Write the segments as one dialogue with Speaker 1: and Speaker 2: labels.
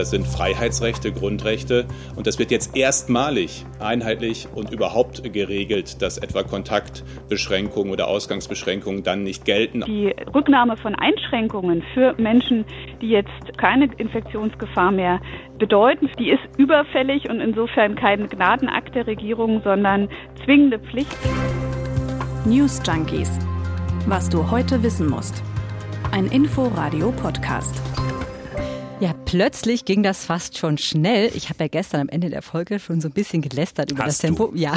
Speaker 1: Das sind Freiheitsrechte, Grundrechte. Und das wird jetzt erstmalig einheitlich und überhaupt geregelt, dass etwa Kontaktbeschränkungen oder Ausgangsbeschränkungen dann nicht gelten.
Speaker 2: Die Rücknahme von Einschränkungen für Menschen, die jetzt keine Infektionsgefahr mehr bedeuten, die ist überfällig und insofern kein Gnadenakt der Regierung, sondern zwingende Pflicht.
Speaker 3: News Junkies. Was du heute wissen musst. Ein Info-Radio-Podcast.
Speaker 4: Ja, plötzlich ging das fast schon schnell. Ich habe ja gestern am Ende der Folge schon so ein bisschen gelästert über
Speaker 5: Hast
Speaker 4: das Tempo.
Speaker 5: Du?
Speaker 4: Ja.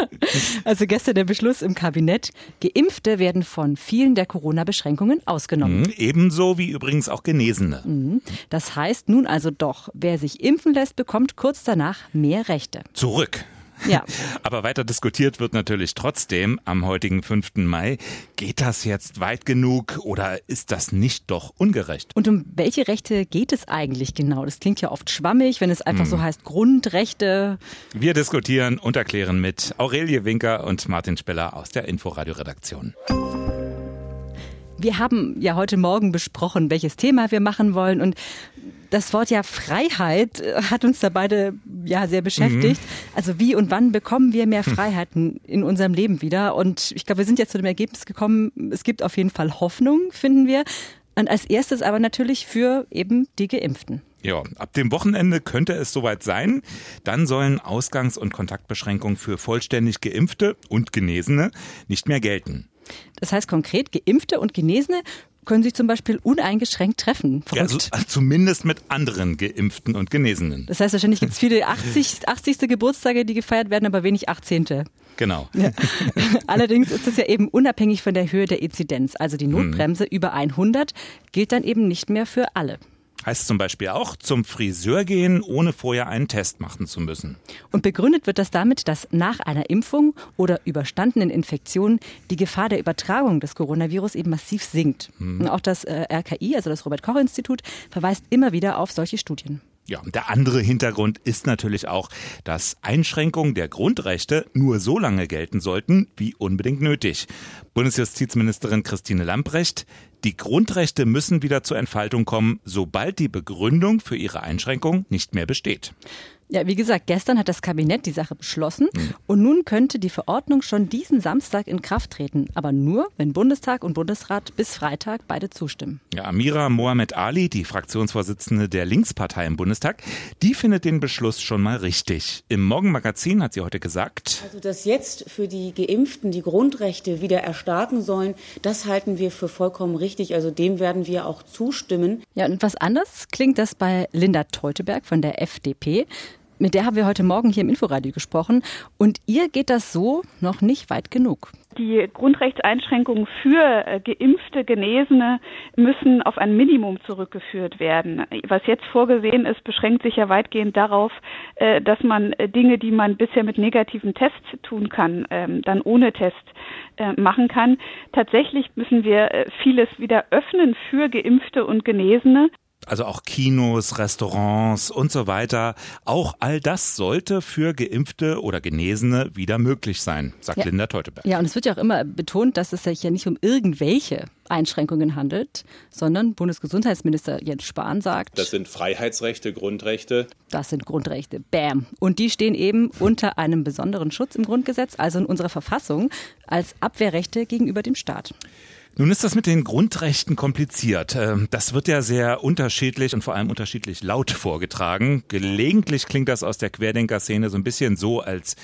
Speaker 4: also gestern der Beschluss im Kabinett. Geimpfte werden von vielen der Corona-Beschränkungen ausgenommen.
Speaker 5: Mhm, ebenso wie übrigens auch Genesene.
Speaker 4: Mhm. Das heißt nun also doch, wer sich impfen lässt, bekommt kurz danach mehr Rechte.
Speaker 5: Zurück.
Speaker 4: Ja.
Speaker 5: Aber weiter diskutiert wird natürlich trotzdem am heutigen 5. Mai. Geht das jetzt weit genug oder ist das nicht doch ungerecht?
Speaker 4: Und um welche Rechte geht es eigentlich genau? Das klingt ja oft schwammig, wenn es einfach hm. so heißt Grundrechte.
Speaker 5: Wir diskutieren und erklären mit Aurelie Winker und Martin Speller aus der Inforadio-Redaktion.
Speaker 4: Wir haben ja heute Morgen besprochen, welches Thema wir machen wollen und das Wort ja Freiheit äh, hat uns da beide ja sehr beschäftigt. Mhm. Also wie und wann bekommen wir mehr hm. Freiheiten in unserem Leben wieder? Und ich glaube, wir sind jetzt zu dem Ergebnis gekommen, es gibt auf jeden Fall Hoffnung, finden wir. Und als erstes aber natürlich für eben die Geimpften.
Speaker 5: Ja, ab dem Wochenende könnte es soweit sein. Dann sollen Ausgangs- und Kontaktbeschränkungen für vollständig Geimpfte und Genesene nicht mehr gelten.
Speaker 4: Das heißt konkret, Geimpfte und Genesene können sich zum Beispiel uneingeschränkt treffen.
Speaker 5: Ja, also, also zumindest mit anderen Geimpften und Genesenen.
Speaker 4: Das heißt, wahrscheinlich gibt es viele 80, 80. Geburtstage, die gefeiert werden, aber wenig 18.
Speaker 5: Genau.
Speaker 4: Ja. Allerdings ist es ja eben unabhängig von der Höhe der Inzidenz. Also die Notbremse hm. über 100 gilt dann eben nicht mehr für alle.
Speaker 5: Heißt zum Beispiel auch, zum Friseur gehen, ohne vorher einen Test machen zu müssen.
Speaker 4: Und begründet wird das damit, dass nach einer Impfung oder überstandenen Infektion die Gefahr der Übertragung des Coronavirus eben massiv sinkt. Hm. Und auch das äh, RKI, also das Robert-Koch-Institut, verweist immer wieder auf solche Studien.
Speaker 5: Ja, der andere Hintergrund ist natürlich auch, dass Einschränkungen der Grundrechte nur so lange gelten sollten, wie unbedingt nötig. Bundesjustizministerin Christine Lamprecht, die Grundrechte müssen wieder zur Entfaltung kommen, sobald die Begründung für ihre Einschränkung nicht mehr besteht.
Speaker 4: Ja, wie gesagt, gestern hat das Kabinett die Sache beschlossen mhm. und nun könnte die Verordnung schon diesen Samstag in Kraft treten, aber nur, wenn Bundestag und Bundesrat bis Freitag beide zustimmen.
Speaker 5: Ja, Amira Mohamed Ali, die Fraktionsvorsitzende der Linkspartei im Bundestag, die findet den Beschluss schon mal richtig. Im Morgenmagazin hat sie heute gesagt,
Speaker 6: also dass jetzt für die Geimpften die Grundrechte wieder erstarken sollen, das halten wir für vollkommen richtig, also dem werden wir auch zustimmen.
Speaker 4: Ja, und was anders klingt das bei Linda Teuteberg von der FDP. Mit der haben wir heute Morgen hier im Inforadio gesprochen. Und ihr geht das so noch nicht weit genug.
Speaker 2: Die Grundrechtseinschränkungen für äh, geimpfte Genesene müssen auf ein Minimum zurückgeführt werden. Was jetzt vorgesehen ist, beschränkt sich ja weitgehend darauf, äh, dass man äh, Dinge, die man bisher mit negativen Tests tun kann, ähm, dann ohne Test machen kann. Tatsächlich müssen wir vieles wieder öffnen für Geimpfte und Genesene
Speaker 5: also auch Kinos, Restaurants und so weiter. Auch all das sollte für Geimpfte oder Genesene wieder möglich sein, sagt
Speaker 4: ja.
Speaker 5: Linda Teuteberg.
Speaker 4: Ja, und es wird ja auch immer betont, dass es sich ja nicht um irgendwelche Einschränkungen handelt, sondern Bundesgesundheitsminister Jens Spahn sagt,
Speaker 1: das sind Freiheitsrechte, Grundrechte.
Speaker 4: Das sind Grundrechte. Bam. Und die stehen eben unter einem besonderen Schutz im Grundgesetz, also in unserer Verfassung, als Abwehrrechte gegenüber dem Staat.
Speaker 5: Nun ist das mit den Grundrechten kompliziert. Ähm, das wird ja sehr unterschiedlich und vor allem unterschiedlich laut vorgetragen. Gelegentlich klingt das aus der Querdenker-Szene so ein bisschen so, als,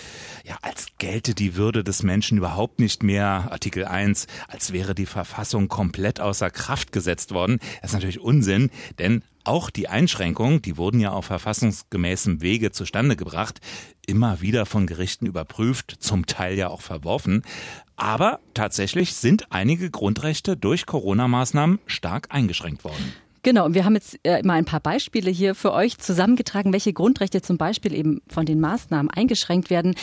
Speaker 5: ja, als gelte die Würde des Menschen überhaupt nicht mehr. Artikel 1, als wäre die Verfassung komplett außer Kraft gesetzt worden. Das ist natürlich Unsinn, denn auch die Einschränkungen, die wurden ja auf verfassungsgemäßem Wege zustande gebracht, immer wieder von Gerichten überprüft, zum Teil ja auch verworfen. Aber tatsächlich sind einige Grundrechte durch Corona-Maßnahmen stark eingeschränkt worden.
Speaker 4: Genau, und wir haben jetzt äh, mal ein paar Beispiele hier für euch zusammengetragen, welche Grundrechte zum Beispiel eben von den Maßnahmen eingeschränkt werden.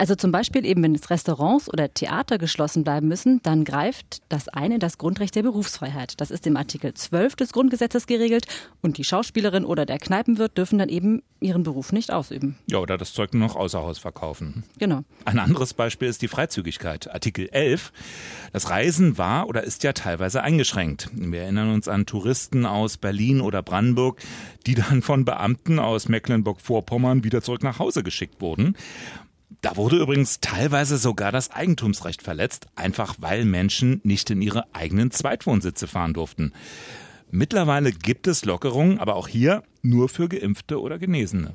Speaker 4: Also zum Beispiel eben, wenn jetzt Restaurants oder Theater geschlossen bleiben müssen, dann greift das eine das Grundrecht der Berufsfreiheit. Das ist im Artikel 12 des Grundgesetzes geregelt und die Schauspielerin oder der Kneipenwirt dürfen dann eben ihren Beruf nicht ausüben.
Speaker 5: Ja, oder das Zeug nur noch außer Haus verkaufen.
Speaker 4: Genau.
Speaker 5: Ein anderes Beispiel ist die Freizügigkeit. Artikel 11. Das Reisen war oder ist ja teilweise eingeschränkt. Wir erinnern uns an Touristen aus Berlin oder Brandenburg, die dann von Beamten aus Mecklenburg-Vorpommern wieder zurück nach Hause geschickt wurden. Da wurde übrigens teilweise sogar das Eigentumsrecht verletzt, einfach weil Menschen nicht in ihre eigenen Zweitwohnsitze fahren durften. Mittlerweile gibt es Lockerungen, aber auch hier nur für Geimpfte oder Genesene.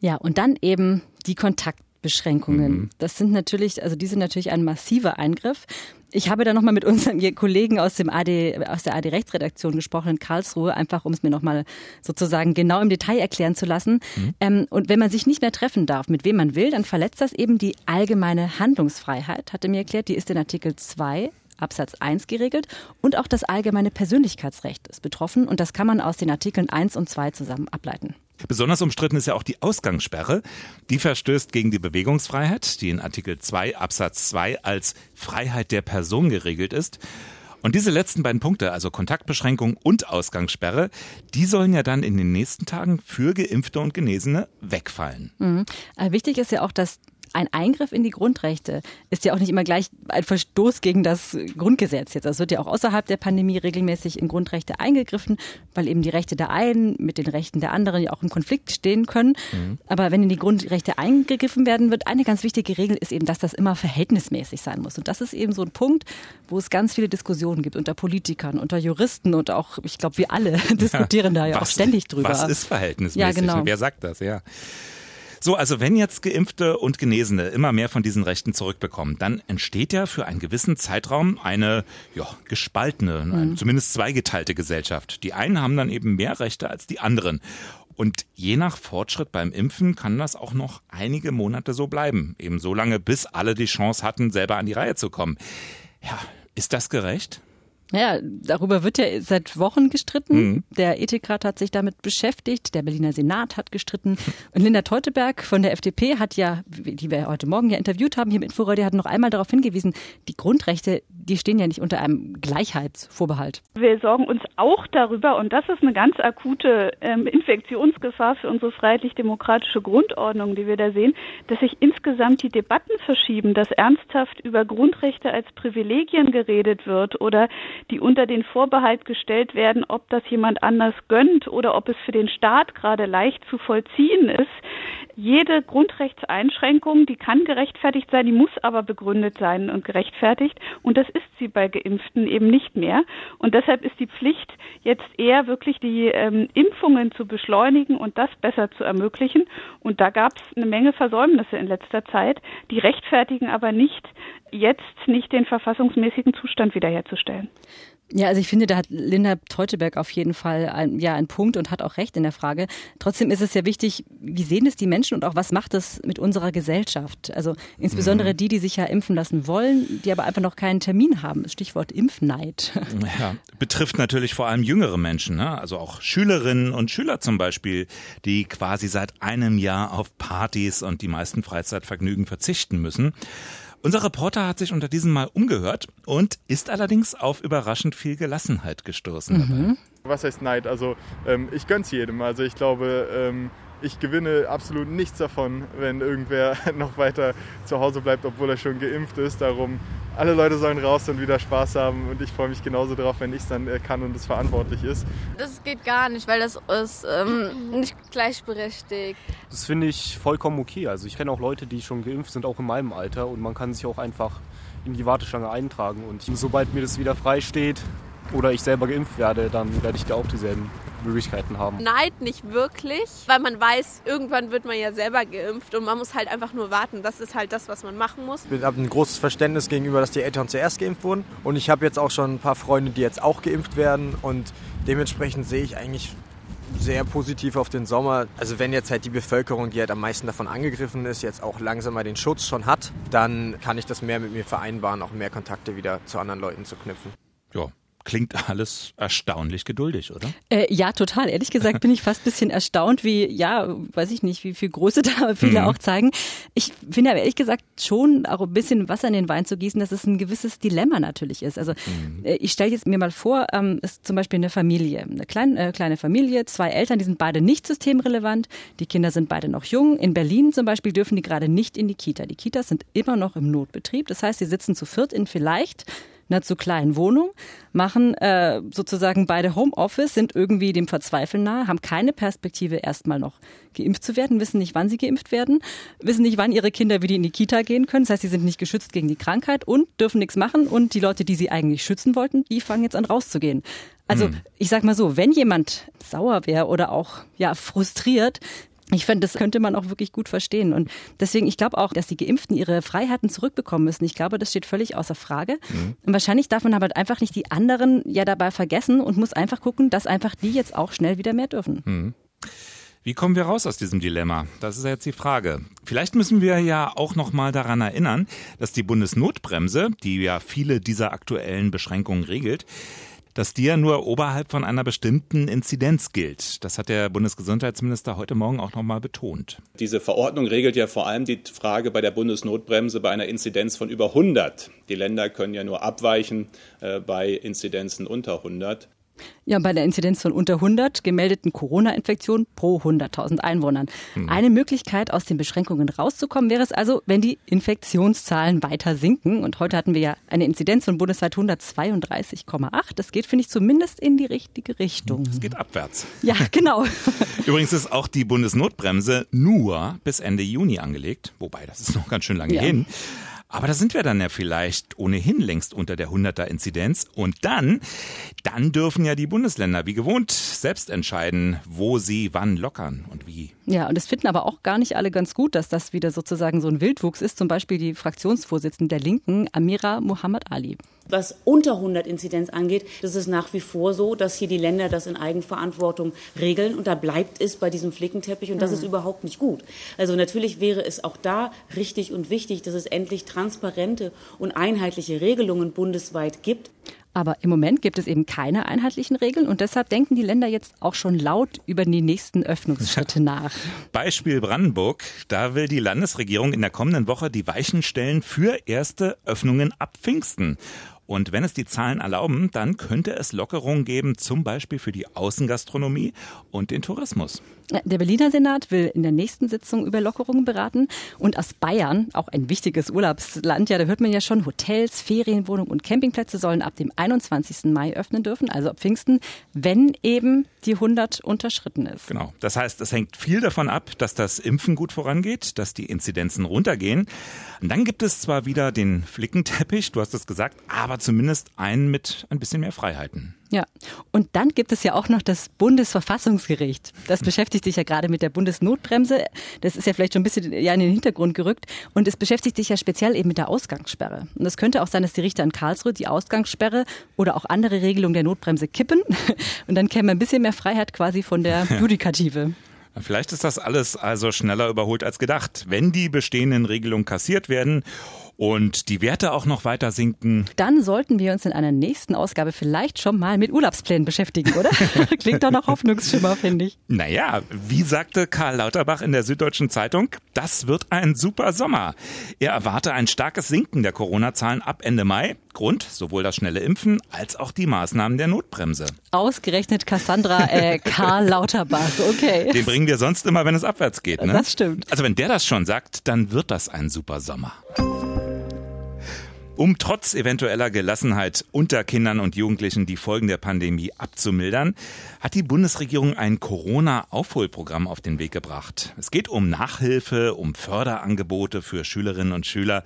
Speaker 4: Ja, und dann eben die Kontaktbeschränkungen. Mhm. Das sind natürlich, also die sind natürlich ein massiver Eingriff. Ich habe da nochmal mit unseren Kollegen aus, dem AD, aus der AD-Rechtsredaktion gesprochen in Karlsruhe, einfach um es mir nochmal sozusagen genau im Detail erklären zu lassen. Mhm. Ähm, und wenn man sich nicht mehr treffen darf, mit wem man will, dann verletzt das eben die allgemeine Handlungsfreiheit, hat er mir erklärt. Die ist in Artikel 2 Absatz 1 geregelt und auch das allgemeine Persönlichkeitsrecht ist betroffen und das kann man aus den Artikeln 1 und 2 zusammen ableiten.
Speaker 5: Besonders umstritten ist ja auch die Ausgangssperre. Die verstößt gegen die Bewegungsfreiheit, die in Artikel 2 Absatz 2 als Freiheit der Person geregelt ist. Und diese letzten beiden Punkte, also Kontaktbeschränkung und Ausgangssperre, die sollen ja dann in den nächsten Tagen für Geimpfte und Genesene wegfallen.
Speaker 4: Mhm. Wichtig ist ja auch, dass ein Eingriff in die Grundrechte ist ja auch nicht immer gleich ein Verstoß gegen das Grundgesetz jetzt. Es wird ja auch außerhalb der Pandemie regelmäßig in Grundrechte eingegriffen, weil eben die Rechte der einen mit den Rechten der anderen ja auch im Konflikt stehen können. Mhm. Aber wenn in die Grundrechte eingegriffen werden wird, eine ganz wichtige Regel ist eben, dass das immer verhältnismäßig sein muss. Und das ist eben so ein Punkt, wo es ganz viele Diskussionen gibt unter Politikern, unter Juristen und auch, ich glaube, wir alle diskutieren ja, da ja was, auch ständig drüber.
Speaker 5: Was ist verhältnismäßig?
Speaker 4: Ja, genau.
Speaker 5: Wer sagt das? Ja. So, also wenn jetzt Geimpfte und Genesene immer mehr von diesen Rechten zurückbekommen, dann entsteht ja für einen gewissen Zeitraum eine ja, gespaltene, mhm. zumindest zweigeteilte Gesellschaft. Die einen haben dann eben mehr Rechte als die anderen. Und je nach Fortschritt beim Impfen kann das auch noch einige Monate so bleiben. Eben so lange, bis alle die Chance hatten, selber an die Reihe zu kommen. Ja, ist das gerecht?
Speaker 4: Ja, darüber wird ja seit Wochen gestritten. Mhm. Der Ethikrat hat sich damit beschäftigt, der Berliner Senat hat gestritten. Und Linda Teuteberg von der FDP hat ja, die wir heute Morgen ja interviewt haben hier im Inforadio, hat noch einmal darauf hingewiesen, die Grundrechte, die stehen ja nicht unter einem Gleichheitsvorbehalt.
Speaker 2: Wir sorgen uns auch darüber, und das ist eine ganz akute ähm, Infektionsgefahr für unsere freiheitlich-demokratische Grundordnung, die wir da sehen, dass sich insgesamt die Debatten verschieben, dass ernsthaft über Grundrechte als Privilegien geredet wird oder die unter den Vorbehalt gestellt werden, ob das jemand anders gönnt oder ob es für den Staat gerade leicht zu vollziehen ist. Jede Grundrechtseinschränkung, die kann gerechtfertigt sein, die muss aber begründet sein und gerechtfertigt. Und das ist sie bei Geimpften eben nicht mehr. Und deshalb ist die Pflicht jetzt eher wirklich die ähm, Impfungen zu beschleunigen und das besser zu ermöglichen. Und da gab es eine Menge Versäumnisse in letzter Zeit, die rechtfertigen aber nicht, jetzt nicht den verfassungsmäßigen Zustand wiederherzustellen.
Speaker 4: Ja, also ich finde, da hat Linda Teuteberg auf jeden Fall ein, ja einen Punkt und hat auch recht in der Frage. Trotzdem ist es ja wichtig, wie sehen es die Menschen und auch was macht es mit unserer Gesellschaft? Also insbesondere mhm. die, die sich ja impfen lassen wollen, die aber einfach noch keinen Termin haben. Stichwort Impfneid.
Speaker 5: Ja, betrifft natürlich vor allem jüngere Menschen, ne? also auch Schülerinnen und Schüler zum Beispiel, die quasi seit einem Jahr auf Partys und die meisten Freizeitvergnügen verzichten müssen. Unser Reporter hat sich unter diesem Mal umgehört und ist allerdings auf überraschend viel Gelassenheit gestoßen. Mhm.
Speaker 7: Was heißt Neid? Also ähm, ich gönn's jedem. Also ich glaube, ähm, ich gewinne absolut nichts davon, wenn irgendwer noch weiter zu Hause bleibt, obwohl er schon geimpft ist. Darum, alle Leute sollen raus und wieder Spaß haben und ich freue mich genauso drauf, wenn ich es dann äh, kann und es verantwortlich ist.
Speaker 8: Das geht gar nicht, weil das ist ähm, nicht gleichberechtigt.
Speaker 9: Das finde ich vollkommen okay. Also ich kenne auch Leute, die schon geimpft sind, auch in meinem Alter und man kann sich auch einfach in die Warteschlange eintragen und sobald mir das wieder frei steht oder ich selber geimpft werde, dann werde ich da auch dieselben Möglichkeiten haben.
Speaker 8: Neid nicht wirklich, weil man weiß, irgendwann wird man ja selber geimpft und man muss halt einfach nur warten. Das ist halt das, was man machen muss.
Speaker 10: Ich habe ein großes Verständnis gegenüber, dass die Eltern zuerst geimpft wurden und ich habe jetzt auch schon ein paar Freunde, die jetzt auch geimpft werden und dementsprechend sehe ich eigentlich sehr positiv auf den Sommer. Also wenn jetzt halt die Bevölkerung, die halt am meisten davon angegriffen ist, jetzt auch langsam mal den Schutz schon hat, dann kann ich das mehr mit mir vereinbaren, auch mehr Kontakte wieder zu anderen Leuten zu knüpfen.
Speaker 5: Klingt alles erstaunlich geduldig, oder?
Speaker 4: Äh, ja, total. Ehrlich gesagt bin ich fast ein bisschen erstaunt, wie, ja, weiß ich nicht, wie viel Größe da viele mhm. auch zeigen. Ich finde aber ehrlich gesagt schon auch ein bisschen Wasser in den Wein zu gießen, dass es ein gewisses Dilemma natürlich ist. Also mhm. äh, ich stelle jetzt mir mal vor, ähm, ist zum Beispiel eine Familie, eine klein, äh, kleine Familie, zwei Eltern, die sind beide nicht systemrelevant, die Kinder sind beide noch jung. In Berlin zum Beispiel dürfen die gerade nicht in die Kita. Die Kitas sind immer noch im Notbetrieb. Das heißt, sie sitzen zu viert in vielleicht einer zu kleinen Wohnung, machen äh, sozusagen beide Homeoffice, sind irgendwie dem Verzweifeln nahe, haben keine Perspektive, erstmal noch geimpft zu werden, wissen nicht, wann sie geimpft werden, wissen nicht, wann ihre Kinder wieder in die Kita gehen können. Das heißt, sie sind nicht geschützt gegen die Krankheit und dürfen nichts machen. Und die Leute, die sie eigentlich schützen wollten, die fangen jetzt an rauszugehen. Also hm. ich sag mal so, wenn jemand sauer wäre oder auch ja frustriert, ich finde, das könnte man auch wirklich gut verstehen. Und deswegen, ich glaube auch, dass die Geimpften ihre Freiheiten zurückbekommen müssen. Ich glaube, das steht völlig außer Frage. Mhm. Und wahrscheinlich darf man aber einfach nicht die anderen ja dabei vergessen und muss einfach gucken, dass einfach die jetzt auch schnell wieder mehr dürfen.
Speaker 5: Mhm. Wie kommen wir raus aus diesem Dilemma? Das ist jetzt die Frage. Vielleicht müssen wir ja auch noch mal daran erinnern, dass die Bundesnotbremse, die ja viele dieser aktuellen Beschränkungen regelt, dass die ja nur oberhalb von einer bestimmten Inzidenz gilt. Das hat der Bundesgesundheitsminister heute Morgen auch nochmal betont.
Speaker 1: Diese Verordnung regelt ja vor allem die Frage bei der Bundesnotbremse bei einer Inzidenz von über 100. Die Länder können ja nur abweichen äh, bei Inzidenzen unter 100.
Speaker 4: Ja, bei der Inzidenz von unter 100 gemeldeten Corona-Infektionen pro 100.000 Einwohnern. Mhm. Eine Möglichkeit, aus den Beschränkungen rauszukommen, wäre es also, wenn die Infektionszahlen weiter sinken. Und heute hatten wir ja eine Inzidenz von bundesweit 132,8. Das geht, finde ich, zumindest in die richtige Richtung.
Speaker 5: Es geht abwärts.
Speaker 4: Ja, genau.
Speaker 5: Übrigens ist auch die Bundesnotbremse nur bis Ende Juni angelegt. Wobei, das ist noch ganz schön lange ja. hin. Aber da sind wir dann ja vielleicht ohnehin längst unter der 100er Inzidenz. Und dann, dann dürfen ja die Bundesländer wie gewohnt selbst entscheiden, wo sie wann lockern und wie.
Speaker 4: Ja, und das finden aber auch gar nicht alle ganz gut, dass das wieder sozusagen so ein Wildwuchs ist. Zum Beispiel die Fraktionsvorsitzende der Linken, Amira Muhammad Ali.
Speaker 6: Was unter 100 Inzidenz angeht, das ist nach wie vor so, dass hier die Länder das in Eigenverantwortung regeln und da bleibt es bei diesem Flickenteppich und das mhm. ist überhaupt nicht gut. Also natürlich wäre es auch da richtig und wichtig, dass es endlich transparente und einheitliche Regelungen bundesweit gibt.
Speaker 4: Aber im Moment gibt es eben keine einheitlichen Regeln und deshalb denken die Länder jetzt auch schon laut über die nächsten Öffnungsschritte nach.
Speaker 5: Beispiel Brandenburg. Da will die Landesregierung in der kommenden Woche die Weichen stellen für erste Öffnungen ab Pfingsten. Und wenn es die Zahlen erlauben, dann könnte es Lockerungen geben, zum Beispiel für die Außengastronomie und den Tourismus.
Speaker 4: Der Berliner Senat will in der nächsten Sitzung über Lockerungen beraten. Und aus Bayern, auch ein wichtiges Urlaubsland, ja, da hört man ja schon, Hotels, Ferienwohnungen und Campingplätze sollen ab dem 21. Mai öffnen dürfen, also ab Pfingsten, wenn eben die 100 unterschritten ist.
Speaker 5: Genau. Das heißt, es hängt viel davon ab, dass das Impfen gut vorangeht, dass die Inzidenzen runtergehen. Und dann gibt es zwar wieder den Flickenteppich, du hast es gesagt, aber zumindest einen mit ein bisschen mehr Freiheiten.
Speaker 4: Ja, und dann gibt es ja auch noch das Bundesverfassungsgericht. Das beschäftigt sich ja gerade mit der Bundesnotbremse. Das ist ja vielleicht schon ein bisschen ja, in den Hintergrund gerückt. Und es beschäftigt sich ja speziell eben mit der Ausgangssperre. Und es könnte auch sein, dass die Richter in Karlsruhe die Ausgangssperre oder auch andere Regelungen der Notbremse kippen. Und dann käme ein bisschen mehr Freiheit quasi von der Judikative.
Speaker 5: Vielleicht ist das alles also schneller überholt als gedacht, wenn die bestehenden Regelungen kassiert werden und die Werte auch noch weiter sinken.
Speaker 4: Dann sollten wir uns in einer nächsten Ausgabe vielleicht schon mal mit Urlaubsplänen beschäftigen, oder? Klingt doch noch Hoffnungsschimmer, finde ich.
Speaker 5: Naja, wie sagte Karl Lauterbach in der Süddeutschen Zeitung, das wird ein super Sommer. Er erwarte ein starkes Sinken der Corona-Zahlen ab Ende Mai. Grund sowohl das schnelle Impfen als auch die Maßnahmen der Notbremse.
Speaker 4: Ausgerechnet Cassandra äh, Karl Lauterbach, okay.
Speaker 5: Den bringen wir sonst immer, wenn es abwärts geht. Ne?
Speaker 4: Das stimmt.
Speaker 5: Also wenn der das schon sagt, dann wird das ein super Sommer. Um trotz eventueller Gelassenheit unter Kindern und Jugendlichen die Folgen der Pandemie abzumildern, hat die Bundesregierung ein Corona-Aufholprogramm auf den Weg gebracht. Es geht um Nachhilfe, um Förderangebote für Schülerinnen und Schüler,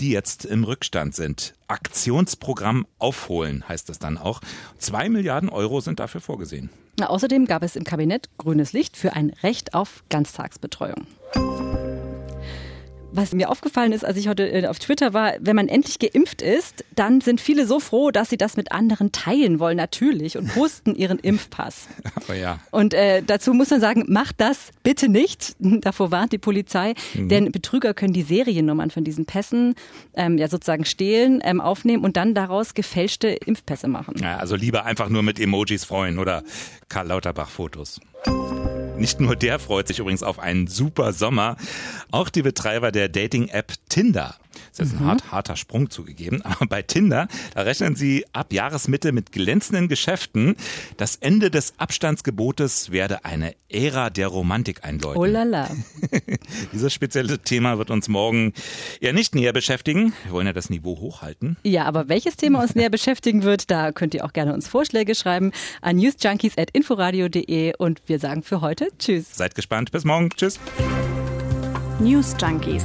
Speaker 5: die jetzt im Rückstand sind. Aktionsprogramm Aufholen heißt es dann auch. Zwei Milliarden Euro sind dafür vorgesehen.
Speaker 4: Außerdem gab es im Kabinett grünes Licht für ein Recht auf Ganztagsbetreuung. Was mir aufgefallen ist, als ich heute äh, auf Twitter war, wenn man endlich geimpft ist, dann sind viele so froh, dass sie das mit anderen teilen wollen, natürlich, und posten ihren Impfpass.
Speaker 5: Oh ja.
Speaker 4: Und äh, dazu muss man sagen, macht das bitte nicht. Davor warnt die Polizei, mhm. denn Betrüger können die Seriennummern von diesen Pässen ähm, ja sozusagen stehlen, ähm, aufnehmen und dann daraus gefälschte Impfpässe machen.
Speaker 5: Ja, also lieber einfach nur mit Emojis freuen oder Karl Lauterbach Fotos. Nicht nur der freut sich übrigens auf einen super Sommer, auch die Betreiber der Dating-App Tinder. Das ist jetzt mhm. ein hart, harter Sprung zugegeben. Aber bei Tinder, da rechnen sie ab Jahresmitte mit glänzenden Geschäften. Das Ende des Abstandsgebotes werde eine Ära der Romantik einläuten.
Speaker 4: Oh lala.
Speaker 5: Dieses spezielle Thema wird uns morgen ja nicht näher beschäftigen. Wir wollen ja das Niveau hochhalten.
Speaker 4: Ja, aber welches Thema uns näher beschäftigen wird, da könnt ihr auch gerne uns Vorschläge schreiben an newsjunkies.inforadio.de und wir sagen für heute Tschüss.
Speaker 5: Seid gespannt. Bis morgen. Tschüss.
Speaker 3: News Junkies.